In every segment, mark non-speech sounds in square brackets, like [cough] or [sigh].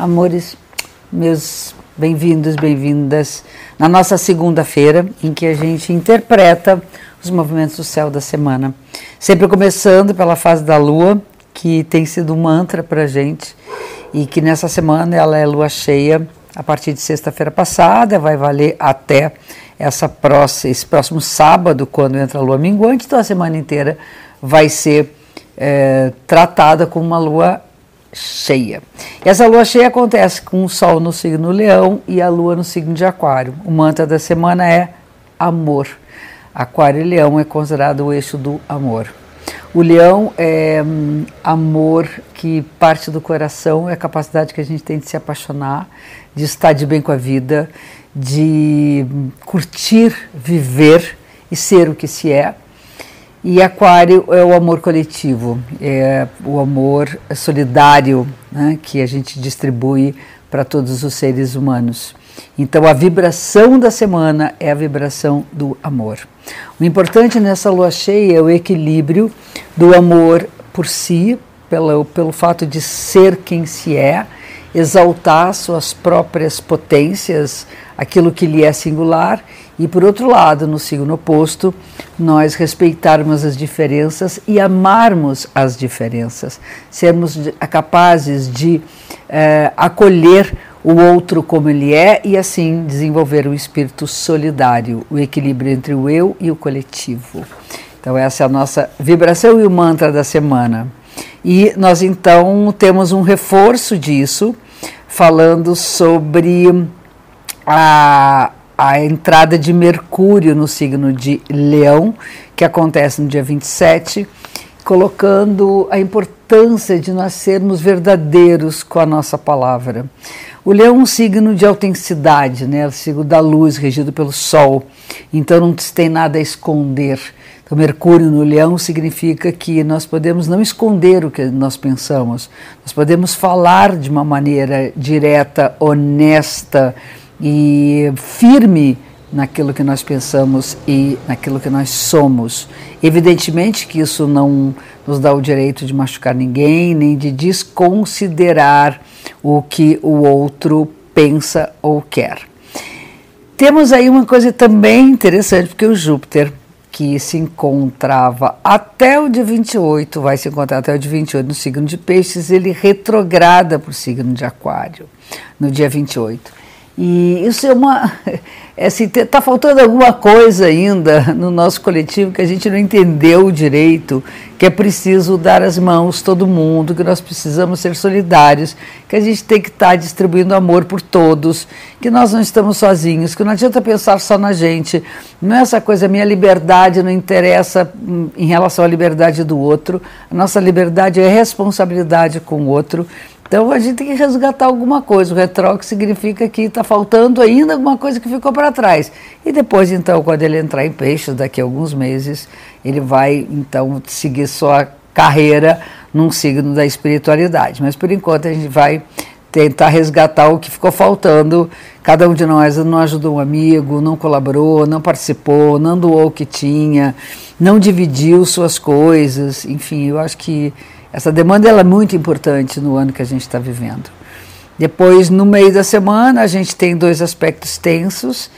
Amores, meus bem-vindos, bem-vindas na nossa segunda-feira, em que a gente interpreta os movimentos do céu da semana. Sempre começando pela fase da lua, que tem sido um mantra para a gente, e que nessa semana ela é lua cheia a partir de sexta-feira passada, vai valer até essa próxima, esse próximo sábado, quando entra a lua minguante, então a semana inteira vai ser é, tratada como uma lua cheia. Essa lua cheia acontece com o Sol no signo Leão e a Lua no signo de Aquário. O mantra da semana é amor. Aquário e Leão é considerado o eixo do amor. O leão é hum, amor que parte do coração, é a capacidade que a gente tem de se apaixonar, de estar de bem com a vida, de curtir, viver e ser o que se é. E Aquário é o amor coletivo, é o amor solidário né, que a gente distribui para todos os seres humanos. Então a vibração da semana é a vibração do amor. O importante nessa lua cheia é o equilíbrio do amor por si, pelo, pelo fato de ser quem se é, exaltar suas próprias potências, aquilo que lhe é singular, e por outro lado, no signo oposto, nós respeitarmos as diferenças e amarmos as diferenças, sermos capazes de eh, acolher o outro como ele é e assim desenvolver o espírito solidário, o equilíbrio entre o eu e o coletivo. Então, essa é a nossa vibração e o mantra da semana. E nós então temos um reforço disso, falando sobre a, a entrada de Mercúrio no signo de Leão, que acontece no dia 27, colocando a importância de nós sermos verdadeiros com a nossa palavra. O leão é um signo de autenticidade, né? É o signo da luz, regido pelo sol. Então não tem nada a esconder. Então, Mercúrio no leão significa que nós podemos não esconder o que nós pensamos, nós podemos falar de uma maneira direta, honesta e firme naquilo que nós pensamos e naquilo que nós somos. Evidentemente que isso não nos dá o direito de machucar ninguém, nem de desconsiderar o que o outro pensa ou quer. Temos aí uma coisa também interessante, porque o Júpiter que se encontrava até o dia 28, vai se encontrar até o dia 28 no signo de Peixes, ele retrograda para o signo de Aquário no dia 28. E isso é uma. [laughs] É assim, está faltando alguma coisa ainda no nosso coletivo que a gente não entendeu direito, que é preciso dar as mãos todo mundo, que nós precisamos ser solidários, que a gente tem que estar tá distribuindo amor por todos, que nós não estamos sozinhos, que não adianta pensar só na gente. Não é essa coisa, minha liberdade não interessa hum, em relação à liberdade do outro, a nossa liberdade é responsabilidade com o outro então a gente tem que resgatar alguma coisa. O retrógrado significa que está faltando ainda alguma coisa que ficou para trás. E depois, então, quando ele entrar em peixes, daqui a alguns meses, ele vai então seguir sua carreira num signo da espiritualidade. Mas por enquanto a gente vai tentar resgatar o que ficou faltando. Cada um de nós não ajudou um amigo, não colaborou, não participou, não doou o que tinha, não dividiu suas coisas. Enfim, eu acho que essa demanda ela é muito importante no ano que a gente está vivendo. Depois, no meio da semana, a gente tem dois aspectos tensos.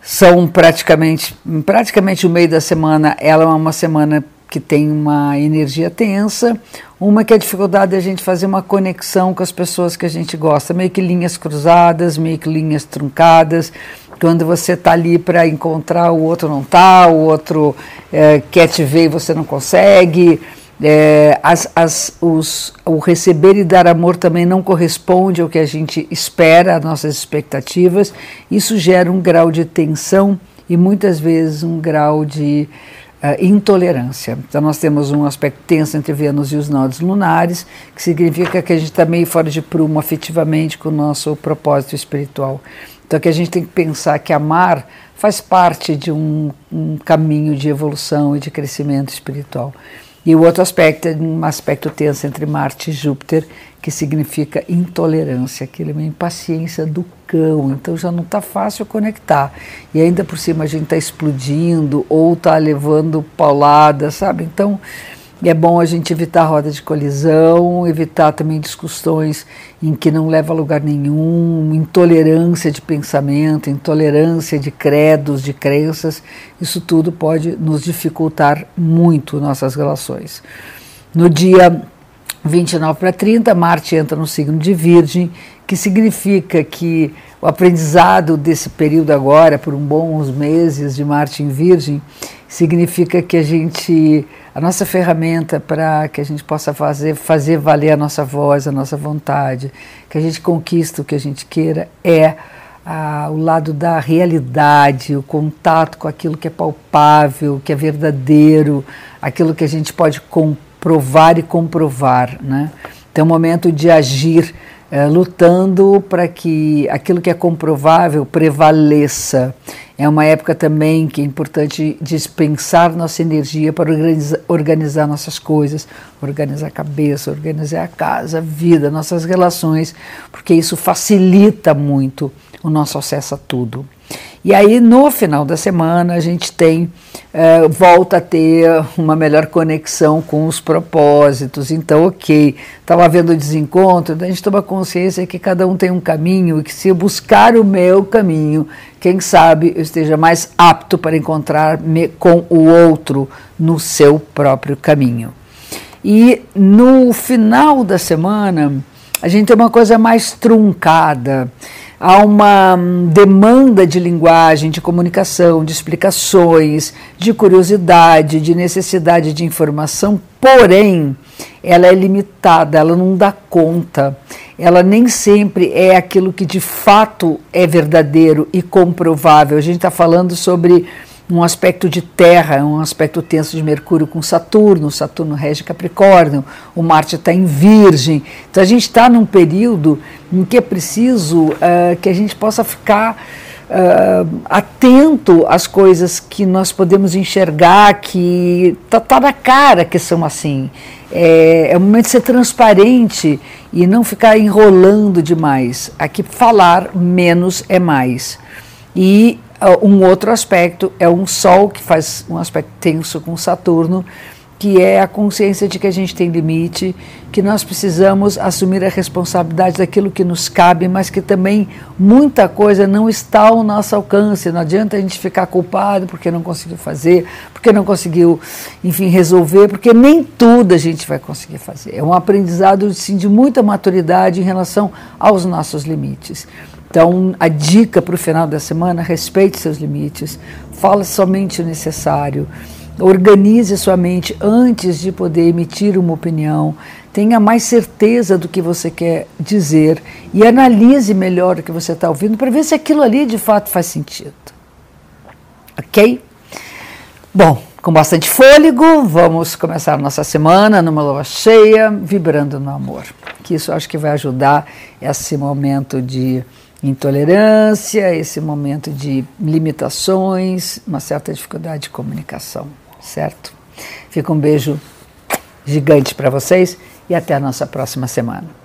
São praticamente, praticamente o meio da semana, ela é uma semana que tem uma energia tensa, uma que é a dificuldade de a gente fazer uma conexão com as pessoas que a gente gosta, meio que linhas cruzadas, meio que linhas truncadas, quando você está ali para encontrar o outro não está, o outro é, quer te ver e você não consegue, é, as, as, os, o receber e dar amor também não corresponde ao que a gente espera, às nossas expectativas. Isso gera um grau de tensão e muitas vezes um grau de uh, intolerância. Então, nós temos um aspecto tenso entre Vênus e os nodos lunares, que significa que a gente está meio fora de prumo afetivamente com o nosso propósito espiritual. Então, que a gente tem que pensar que amar faz parte de um, um caminho de evolução e de crescimento espiritual. E o outro aspecto é um aspecto tenso entre Marte e Júpiter, que significa intolerância, aquele uma impaciência do cão. Então já não está fácil conectar. E ainda por cima a gente está explodindo ou está levando paulada, sabe? Então E é bom a gente evitar roda de colisão, evitar também discussões em que não leva a lugar nenhum, intolerância de pensamento, intolerância de credos, de crenças. Isso tudo pode nos dificultar muito nossas relações. No dia 29 para 30, Marte entra no signo de Virgem, que significa que o aprendizado desse período agora, por um bons meses de Marte em Virgem, significa que a gente, a nossa ferramenta para que a gente possa fazer, fazer valer a nossa voz, a nossa vontade, que a gente conquista o que a gente queira, é ah, o lado da realidade, o contato com aquilo que é palpável, que é verdadeiro, aquilo que a gente pode comprovar e comprovar. Né? Então, é o momento de agir é, lutando para que aquilo que é comprovável prevaleça. É uma época também que é importante dispensar nossa energia para organizar, organizar nossas coisas, organizar a cabeça, organizar a casa, a vida, nossas relações, porque isso facilita muito o nosso acesso a tudo. E aí, no final da semana, a gente tem, uh, volta a ter uma melhor conexão com os propósitos. Então, ok, estava havendo desencontro, a gente toma consciência que cada um tem um caminho e que se eu buscar o meu caminho, quem sabe eu esteja mais apto para encontrar-me com o outro no seu próprio caminho. E no final da semana, a gente tem uma coisa mais truncada há uma hum, demanda de linguagem, de comunicação, de explicações, de curiosidade, de necessidade de informação, porém, ela é limitada, ela não dá conta, ela nem sempre é aquilo que de fato é verdadeiro e comprovável. A gente está falando sobre um aspecto de Terra, um aspecto tenso de Mercúrio com Saturno, Saturno rege Capricórnio, o Marte está em Virgem. Então a gente está num período em que é preciso uh, que a gente possa ficar uh, atento às coisas que nós podemos enxergar, que está tá na cara que são assim. É, é o momento de ser transparente e não ficar enrolando demais. Aqui falar menos é mais. E um outro aspecto é um Sol que faz um aspecto tenso com Saturno, que é a consciência de que a gente tem limite, que nós precisamos assumir a responsabilidade daquilo que nos cabe, mas que também muita coisa não está ao nosso alcance. Não adianta a gente ficar culpado porque não conseguiu fazer, porque não conseguiu, enfim, resolver, porque nem tudo a gente vai conseguir fazer. É um aprendizado sim, de muita maturidade em relação aos nossos limites. Então, a dica para o final da semana: respeite seus limites, fale somente o necessário, organize sua mente antes de poder emitir uma opinião, tenha mais certeza do que você quer dizer e analise melhor o que você está ouvindo para ver se aquilo ali de fato faz sentido. Ok? Bom, com bastante fôlego, vamos começar nossa semana numa lua cheia, vibrando no amor. Que isso acho que vai ajudar esse momento de intolerância, esse momento de limitações, uma certa dificuldade de comunicação, certo? Fica um beijo gigante para vocês e até a nossa próxima semana.